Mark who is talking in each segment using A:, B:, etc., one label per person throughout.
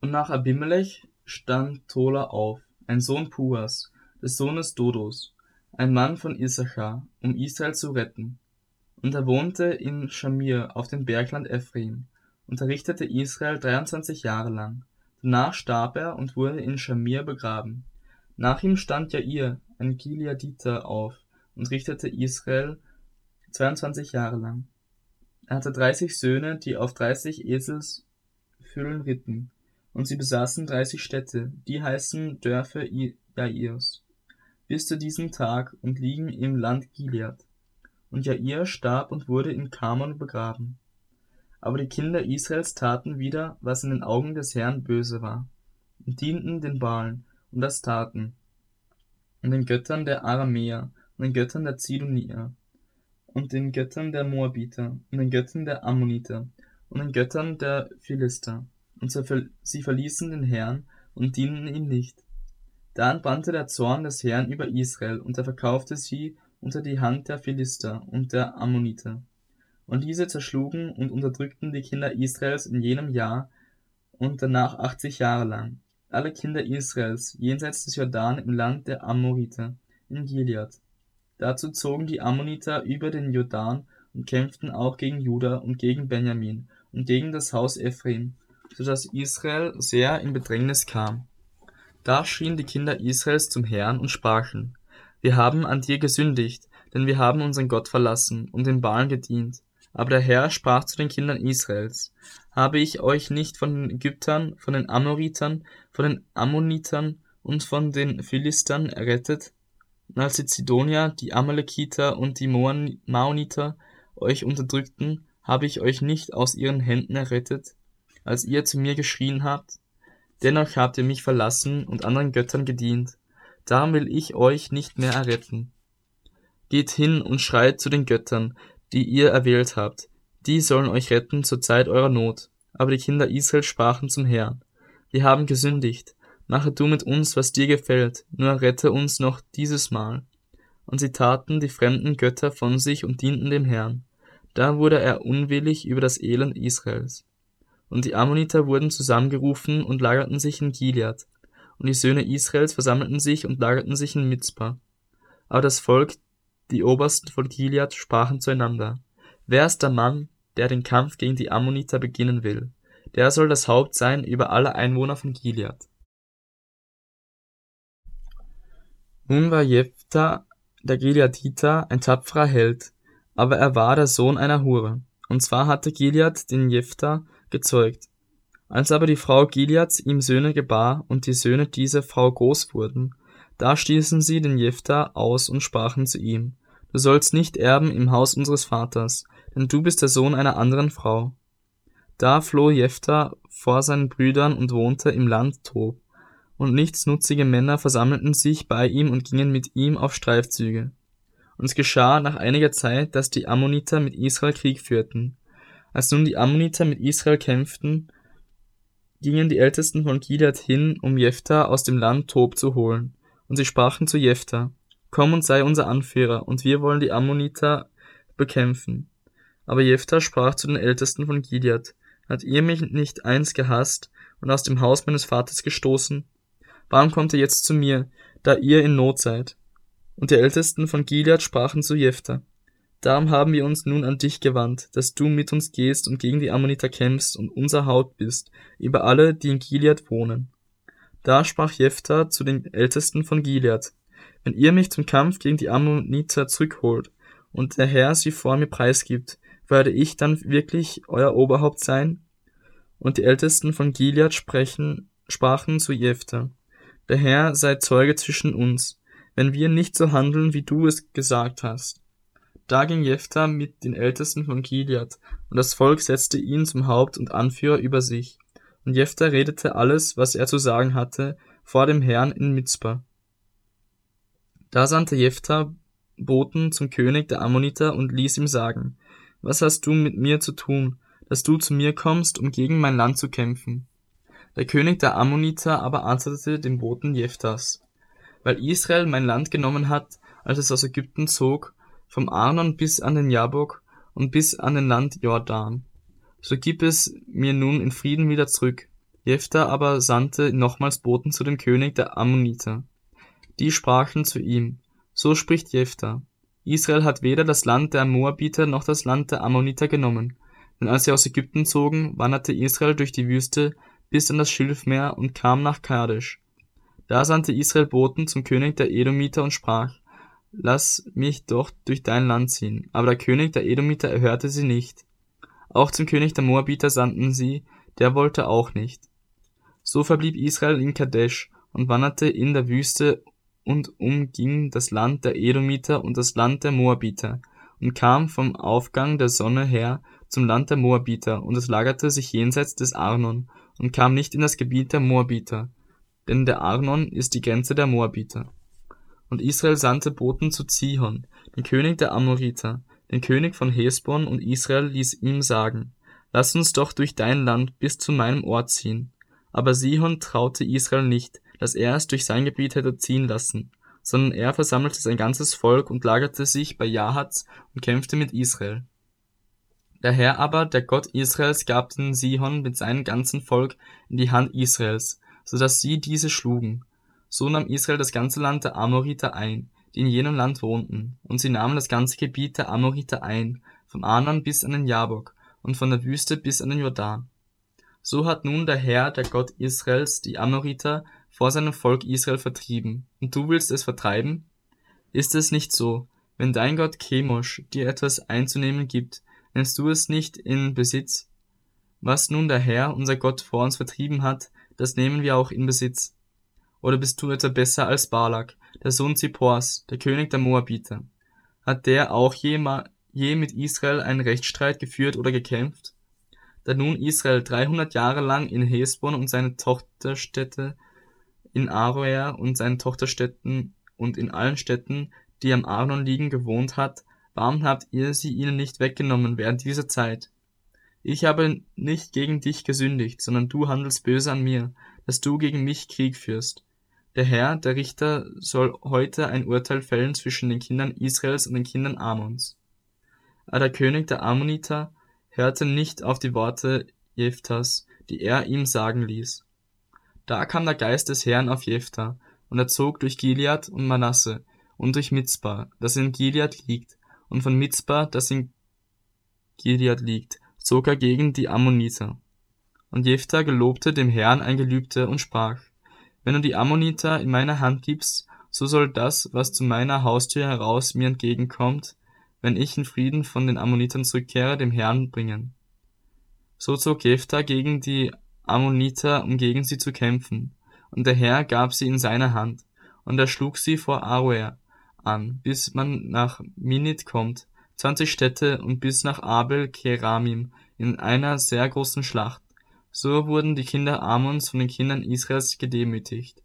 A: Und nach Abimelech stand Tola auf, ein Sohn Puas, des Sohnes Dodos, ein Mann von Issachar, um Israel zu retten. Und er wohnte in Schamir auf dem Bergland Ephraim, unterrichtete Israel 23 Jahre lang. Danach starb er und wurde in Schamir begraben. Nach ihm stand Jair, ein Gileaditer, auf und richtete Israel 22 Jahre lang. Er hatte 30 Söhne, die auf 30 Eselsfüllen ritten, und sie besaßen 30 Städte, die heißen Dörfer Jairs, bis zu diesem Tag und liegen im Land Gilead. Und Jair starb und wurde in Kamon begraben. Aber die Kinder Israels taten wieder, was in den Augen des Herrn böse war, und dienten den Balen und das taten, und den Göttern der Aramäer und den Göttern der Zidonier und den Göttern der Moabiter und den Göttern der Ammoniter und den Göttern der Philister. Und sie verließen den Herrn und dienten ihm nicht. Da entbrannte der Zorn des Herrn über Israel, und er verkaufte sie unter die Hand der Philister und der Ammoniter. Und diese zerschlugen und unterdrückten die Kinder Israels in jenem Jahr und danach achtzig Jahre lang, alle Kinder Israels jenseits des Jordan im Land der Amoriter, in Gilead. Dazu zogen die Ammoniter über den Jordan und kämpften auch gegen Juda und gegen Benjamin und gegen das Haus Ephraim, so dass Israel sehr in Bedrängnis kam. Da schrien die Kinder Israels zum Herrn und sprachen, Wir haben an dir gesündigt, denn wir haben unseren Gott verlassen und den Baalen gedient. Aber der Herr sprach zu den Kindern Israels, habe ich euch nicht von den Ägyptern, von den Amoritern, von den Ammonitern und von den Philistern errettet? Und als die Zidonier, die Amalekiter und die Maoniter euch unterdrückten, habe ich euch nicht aus ihren Händen errettet, als ihr zu mir geschrien habt? Dennoch habt ihr mich verlassen und anderen Göttern gedient. Darum will ich euch nicht mehr erretten. Geht hin und schreit zu den Göttern, die ihr erwählt habt, die sollen euch retten zur Zeit eurer Not. Aber die Kinder Israel sprachen zum Herrn, wir haben gesündigt, mache du mit uns, was dir gefällt, nur rette uns noch dieses Mal. Und sie taten die fremden Götter von sich und dienten dem Herrn. Da wurde er unwillig über das Elend Israels. Und die Ammoniter wurden zusammengerufen und lagerten sich in Gilead. Und die Söhne Israels versammelten sich und lagerten sich in Mizpah. Aber das Volk die Obersten von Gilead sprachen zueinander, wer ist der Mann, der den Kampf gegen die Ammoniter beginnen will? Der soll das Haupt sein über alle Einwohner von Gilead. Nun war Jephthah, der Gileaditer, ein tapferer Held, aber er war der Sohn einer Hure. Und zwar hatte Gilead den Jephthah gezeugt. Als aber die Frau Gileads ihm Söhne gebar und die Söhne dieser Frau groß wurden, da stießen sie den Jephthah aus und sprachen zu ihm, Du sollst nicht erben im Haus unseres Vaters, denn du bist der Sohn einer anderen Frau. Da floh Jephthah vor seinen Brüdern und wohnte im Land Tob. Und nichtsnutzige Männer versammelten sich bei ihm und gingen mit ihm auf Streifzüge. Und es geschah nach einiger Zeit, dass die Ammoniter mit Israel Krieg führten. Als nun die Ammoniter mit Israel kämpften, gingen die Ältesten von Gilead hin, um Jephthah aus dem Land Tob zu holen. Und sie sprachen zu Jephthah, Komm und sei unser Anführer, und wir wollen die Ammoniter bekämpfen. Aber Jephthah sprach zu den Ältesten von Gilead, Hat ihr mich nicht eins gehasst und aus dem Haus meines Vaters gestoßen? Warum kommt ihr jetzt zu mir, da ihr in Not seid? Und die Ältesten von Gilead sprachen zu Jephthah, Darum haben wir uns nun an dich gewandt, dass du mit uns gehst und gegen die Ammoniter kämpfst und unser Haut bist, über alle, die in Gilead wohnen. Da sprach Jephthah zu den Ältesten von Gilead, wenn ihr mich zum Kampf gegen die Ammoniter zurückholt und der Herr sie vor mir preisgibt, werde ich dann wirklich euer Oberhaupt sein? Und die Ältesten von Gilead sprechen, sprachen zu Jephthah, der Herr sei Zeuge zwischen uns, wenn wir nicht so handeln, wie du es gesagt hast. Da ging Jephthah mit den Ältesten von Gilead, und das Volk setzte ihn zum Haupt und Anführer über sich. Und Jephthah redete alles, was er zu sagen hatte, vor dem Herrn in Mizpah. Da sandte Jephthah Boten zum König der Ammoniter und ließ ihm sagen, was hast du mit mir zu tun, dass du zu mir kommst, um gegen mein Land zu kämpfen? Der König der Ammoniter aber antwortete dem Boten Jephthahs, weil Israel mein Land genommen hat, als es aus Ägypten zog, vom Arnon bis an den Jabok und bis an den Land Jordan so gib es mir nun in Frieden wieder zurück. Jephthah aber sandte nochmals Boten zu dem König der Ammoniter. Die sprachen zu ihm, so spricht Jephthah, Israel hat weder das Land der Moabiter noch das Land der Ammoniter genommen. Denn als sie aus Ägypten zogen, wanderte Israel durch die Wüste bis an das Schilfmeer und kam nach Kadesh. Da sandte Israel Boten zum König der Edomiter und sprach, Lass mich doch durch dein Land ziehen. Aber der König der Edomiter erhörte sie nicht. Auch zum König der Moabiter sandten sie, der wollte auch nicht. So verblieb Israel in Kadesh und wanderte in der Wüste und umging das Land der Edomiter und das Land der Moabiter und kam vom Aufgang der Sonne her zum Land der Moabiter und es lagerte sich jenseits des Arnon und kam nicht in das Gebiet der Moabiter, denn der Arnon ist die Grenze der Moabiter. Und Israel sandte Boten zu Zihon, den König der Amoriter, den König von Hesbon, und Israel ließ ihm sagen, Lass uns doch durch dein Land bis zu meinem Ort ziehen. Aber Sihon traute Israel nicht, dass er es durch sein Gebiet hätte ziehen lassen, sondern er versammelte sein ganzes Volk und lagerte sich bei Jahatz und kämpfte mit Israel. Der Herr aber, der Gott Israels, gab den Sihon mit seinem ganzen Volk in die Hand Israels, so dass sie diese schlugen. So nahm Israel das ganze Land der Amoriter ein, die in jenem Land wohnten, und sie nahmen das ganze Gebiet der Amoriter ein, vom Arnon bis an den Jabok und von der Wüste bis an den Jordan. So hat nun der Herr, der Gott Israels, die Amoriter vor seinem Volk Israel vertrieben, und du willst es vertreiben? Ist es nicht so, wenn dein Gott Chemosh dir etwas einzunehmen gibt, nimmst du es nicht in Besitz? Was nun der Herr, unser Gott, vor uns vertrieben hat, das nehmen wir auch in Besitz. Oder bist du etwa besser als Balak, der Sohn Zippors, der König der Moabiter? Hat der auch je, je mit Israel einen Rechtsstreit geführt oder gekämpft? Da nun Israel 300 Jahre lang in Hesbon und seine Tochterstädte in Aroer und seinen Tochterstädten und in allen Städten, die am Arnon liegen, gewohnt hat, warum habt ihr sie ihnen nicht weggenommen während dieser Zeit? Ich habe nicht gegen dich gesündigt, sondern du handelst böse an mir, dass du gegen mich Krieg führst. Der Herr, der Richter, soll heute ein Urteil fällen zwischen den Kindern Israels und den Kindern Ammons. Aber der König der Ammoniter hörte nicht auf die Worte Jephthas, die er ihm sagen ließ. Da kam der Geist des Herrn auf Jephthah, und er zog durch Gilead und Manasse und durch Mitzbah, das in Gilead liegt, und von Mitzbah, das in Gilead liegt, zog er gegen die Ammoniter. Und Jephthah gelobte dem Herrn ein Gelübde und sprach, wenn du die Ammoniter in meine Hand gibst, so soll das, was zu meiner Haustür heraus mir entgegenkommt, wenn ich in Frieden von den Ammonitern zurückkehre, dem Herrn bringen. So zog Jephthah gegen die Ammoniter, um gegen sie zu kämpfen. Und der Herr gab sie in seine Hand, und er schlug sie vor Aroer an, bis man nach Minit kommt, zwanzig Städte und bis nach Abel Keramim in einer sehr großen Schlacht. So wurden die Kinder Ammons von den Kindern Israels gedemütigt.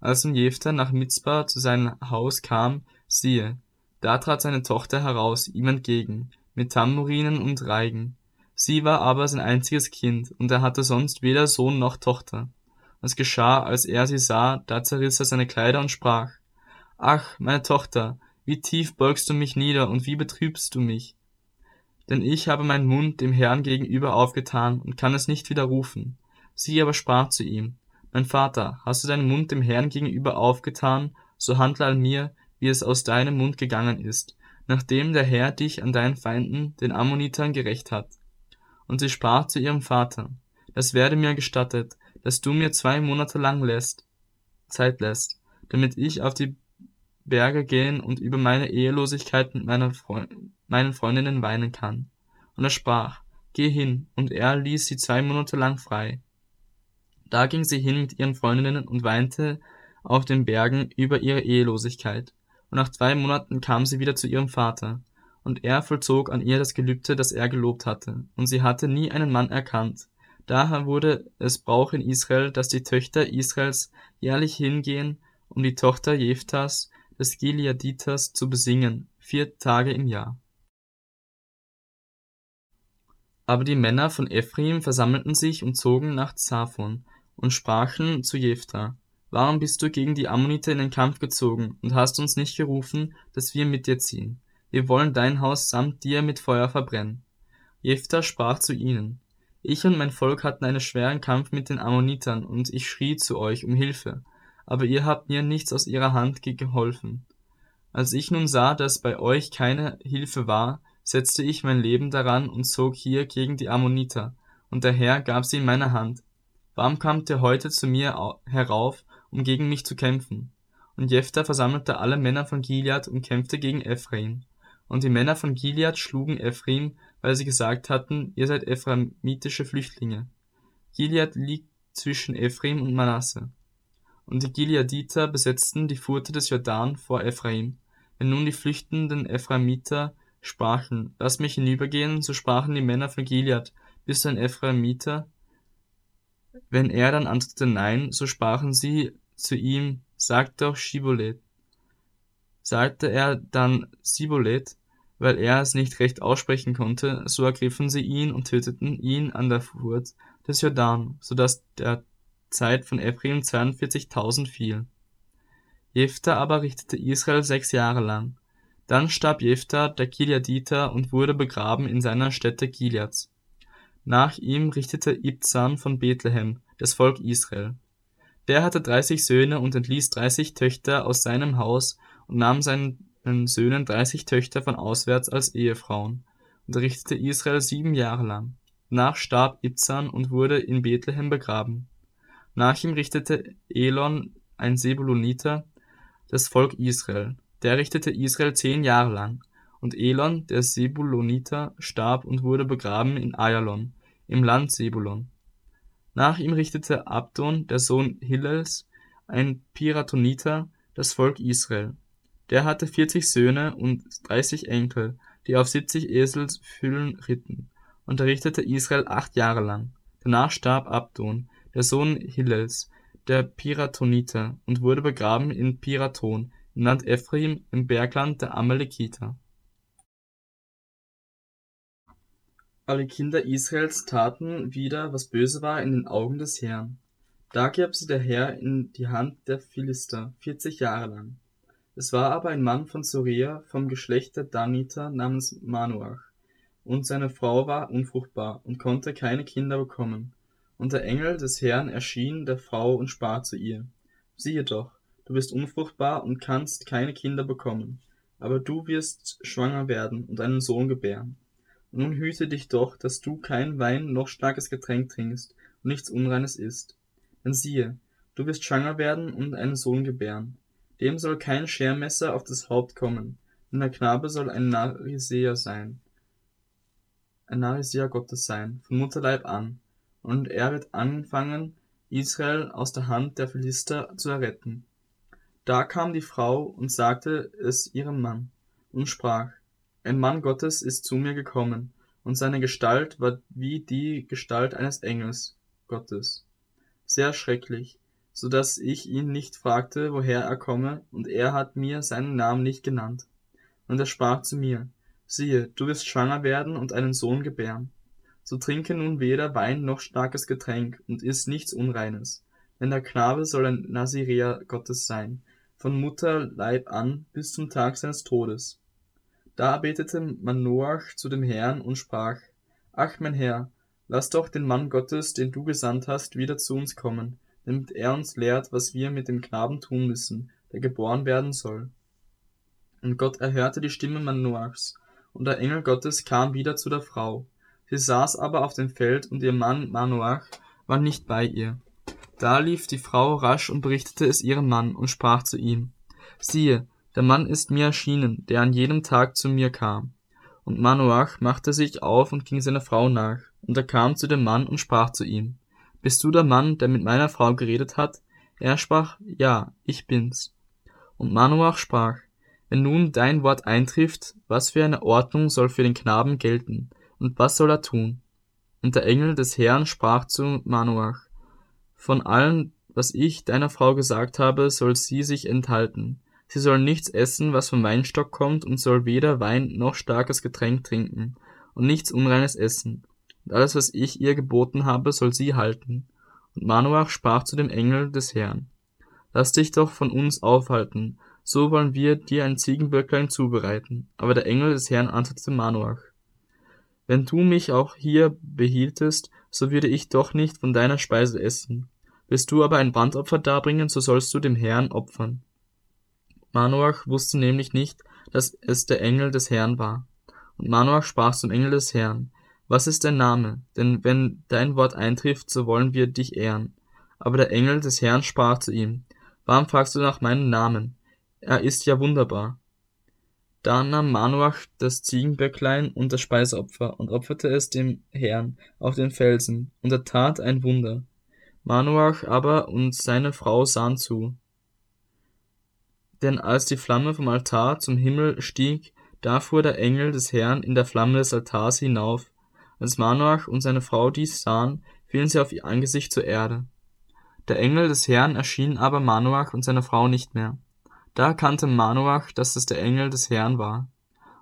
A: Als nun Jephthah nach Mitzbah zu seinem Haus kam, siehe, da trat seine Tochter heraus ihm entgegen, mit Tamburinen und Reigen. Sie war aber sein einziges Kind, und er hatte sonst weder Sohn noch Tochter. Es geschah, als er sie sah, da zerriss er seine Kleider und sprach, Ach, meine Tochter, wie tief beugst du mich nieder und wie betrübst du mich? Denn ich habe meinen Mund dem Herrn gegenüber aufgetan und kann es nicht widerrufen. Sie aber sprach zu ihm, Mein Vater, hast du deinen Mund dem Herrn gegenüber aufgetan, so handle an mir, wie es aus deinem Mund gegangen ist, nachdem der Herr dich an deinen Feinden, den Ammonitern, gerecht hat. Und sie sprach zu ihrem Vater, es werde mir gestattet, dass du mir zwei Monate lang lässt, Zeit lässt, damit ich auf die Berge gehen und über meine Ehelosigkeit mit meiner Freund meinen Freundinnen weinen kann. Und er sprach, Geh hin, und er ließ sie zwei Monate lang frei. Da ging sie hin mit ihren Freundinnen und weinte auf den Bergen über ihre Ehelosigkeit. Und nach zwei Monaten kam sie wieder zu ihrem Vater und er vollzog an ihr das Gelübde, das er gelobt hatte, und sie hatte nie einen Mann erkannt. Daher wurde es Brauch in Israel, dass die Töchter Israels jährlich hingehen, um die Tochter Jephthas, des Gileaditers, zu besingen, vier Tage im Jahr. Aber die Männer von Ephraim versammelten sich und zogen nach Zaphon und sprachen zu Jephthah, Warum bist du gegen die Ammoniter in den Kampf gezogen und hast uns nicht gerufen, dass wir mit dir ziehen? Wir wollen dein Haus samt dir mit Feuer verbrennen. Jephthah sprach zu ihnen, Ich und mein Volk hatten einen schweren Kampf mit den Ammonitern, und ich schrie zu euch um Hilfe, aber ihr habt mir nichts aus ihrer Hand geholfen. Als ich nun sah, dass bei euch keine Hilfe war, setzte ich mein Leben daran und zog hier gegen die Ammoniter, und der Herr gab sie in meine Hand. Warum kamt ihr heute zu mir herauf, um gegen mich zu kämpfen? Und Jephthah versammelte alle Männer von Gilead und kämpfte gegen Ephraim. Und die Männer von Gilead schlugen Ephraim, weil sie gesagt hatten, ihr seid ephraimitische Flüchtlinge. Gilead liegt zwischen Ephraim und Manasse. Und die Gileaditer besetzten die Furte des Jordan vor Ephraim. Wenn nun die flüchtenden Ephraimiter sprachen, lass mich hinübergehen, so sprachen die Männer von Gilead, bist du ein Ephraimiter? Wenn er dann antwortete Nein, so sprachen sie zu ihm, sag doch Schibolet. Sagte er dann Sibolet, weil er es nicht recht aussprechen konnte, so ergriffen sie ihn und töteten ihn an der Furt des Jordan, so dass der Zeit von Ephraim 42.000 fiel. Jephthah aber richtete Israel sechs Jahre lang. Dann starb Jephthah, der Gileaditer, und wurde begraben in seiner Stätte Gileads. Nach ihm richtete Ibzan von Bethlehem, das Volk Israel. Der hatte dreißig Söhne und entließ dreißig Töchter aus seinem Haus und nahm seinen Söhnen dreißig Töchter von auswärts als Ehefrauen und richtete Israel sieben Jahre lang. Danach starb Ibzan und wurde in Bethlehem begraben. Nach ihm richtete Elon, ein Sebuloniter, das Volk Israel. Der richtete Israel zehn Jahre lang. Und Elon, der Sebuloniter, starb und wurde begraben in Ayalon, im Land Sebulon. Nach ihm richtete Abdon, der Sohn Hillels, ein Piratoniter, das Volk Israel. Der hatte vierzig Söhne und dreißig Enkel, die auf siebzig Eselsfüllen ritten, und er richtete Israel acht Jahre lang. Danach starb Abdon, der Sohn Hillels, der Piratoniter, und wurde begraben in Piraton, Land Ephraim, im Bergland der Amalekiter. Alle Kinder Israels taten wieder, was böse war in den Augen des Herrn. Da gab sie der Herr in die Hand der Philister, vierzig Jahre lang. Es war aber ein Mann von Sorea vom Geschlecht der Daniter namens Manoach, und seine Frau war unfruchtbar und konnte keine Kinder bekommen. Und der Engel des Herrn erschien der Frau und sprach zu ihr, siehe doch, du bist unfruchtbar und kannst keine Kinder bekommen, aber du wirst schwanger werden und einen Sohn gebären. Und nun hüte dich doch, dass du kein Wein noch starkes Getränk trinkst und nichts Unreines isst. Denn siehe, du wirst schwanger werden und einen Sohn gebären. Dem soll kein Schermesser auf das Haupt kommen, denn der Knabe soll ein Nariseer sein, ein Nariseer Gottes sein, von Mutterleib an, und er wird anfangen, Israel aus der Hand der Philister zu erretten. Da kam die Frau und sagte es ihrem Mann und sprach, ein Mann Gottes ist zu mir gekommen, und seine Gestalt war wie die Gestalt eines Engels Gottes, sehr schrecklich, so dass ich ihn nicht fragte, woher er komme, und er hat mir seinen Namen nicht genannt. Und er sprach zu mir, siehe, du wirst schwanger werden und einen Sohn gebären so trinke nun weder Wein noch starkes Getränk und iss nichts Unreines. Denn der Knabe soll ein Nazireer Gottes sein, von Mutterleib an bis zum Tag seines Todes. Da betete Manoach zu dem Herrn und sprach, Ach mein Herr, lass doch den Mann Gottes, den du gesandt hast, wieder zu uns kommen, damit er uns lehrt, was wir mit dem Knaben tun müssen, der geboren werden soll. Und Gott erhörte die Stimme Manoachs, und der Engel Gottes kam wieder zu der Frau. Sie saß aber auf dem Feld, und ihr Mann Manoach war nicht bei ihr. Da lief die Frau rasch und berichtete es ihrem Mann und sprach zu ihm, siehe, der Mann ist mir erschienen, der an jedem Tag zu mir kam. Und Manoach machte sich auf und ging seiner Frau nach, und er kam zu dem Mann und sprach zu ihm, Bist du der Mann, der mit meiner Frau geredet hat? Er sprach, Ja, ich bin's. Und Manoach sprach, Wenn nun dein Wort eintrifft, was für eine Ordnung soll für den Knaben gelten, und was soll er tun? Und der Engel des Herrn sprach zu Manoach, von allem, was ich deiner Frau gesagt habe, soll sie sich enthalten. Sie soll nichts essen, was vom Weinstock kommt, und soll weder Wein noch starkes Getränk trinken, und nichts Unreines essen. Und alles, was ich ihr geboten habe, soll sie halten. Und Manoach sprach zu dem Engel des Herrn, Lass dich doch von uns aufhalten, so wollen wir dir ein Ziegenböcklein zubereiten. Aber der Engel des Herrn antwortete Manoach, wenn du mich auch hier behieltest, so würde ich doch nicht von deiner Speise essen. Willst du aber ein Brandopfer darbringen, so sollst du dem Herrn opfern. Manoach wusste nämlich nicht, dass es der Engel des Herrn war. Und Manoach sprach zum Engel des Herrn, was ist dein Name? Denn wenn dein Wort eintrifft, so wollen wir dich ehren. Aber der Engel des Herrn sprach zu ihm, warum fragst du nach meinem Namen? Er ist ja wunderbar. Da nahm Manoach das Ziegenböcklein und das Speiseopfer und opferte es dem Herrn auf den Felsen, und er tat ein Wunder. Manoach aber und seine Frau sahen zu. Denn als die Flamme vom Altar zum Himmel stieg, da fuhr der Engel des Herrn in der Flamme des Altars hinauf. Als Manoach und seine Frau dies sahen, fielen sie auf ihr Angesicht zur Erde. Der Engel des Herrn erschien aber Manoach und seiner Frau nicht mehr. Da erkannte Manoach, dass es der Engel des Herrn war.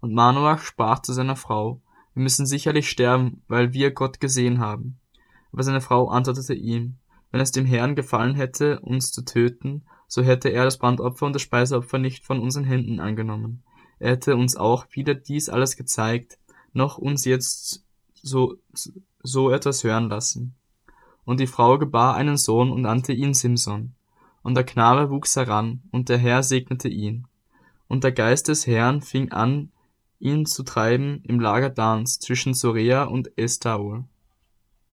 A: Und Manoach sprach zu seiner Frau, wir müssen sicherlich sterben, weil wir Gott gesehen haben. Aber seine Frau antwortete ihm, wenn es dem Herrn gefallen hätte, uns zu töten, so hätte er das Brandopfer und das Speiseopfer nicht von unseren Händen angenommen. Er hätte uns auch wieder dies alles gezeigt, noch uns jetzt so, so etwas hören lassen. Und die Frau gebar einen Sohn und nannte ihn Simson. Und der Knabe wuchs heran, und der Herr segnete ihn. Und der Geist des Herrn fing an, ihn zu treiben im Lager Dans zwischen Sorea und Estaol.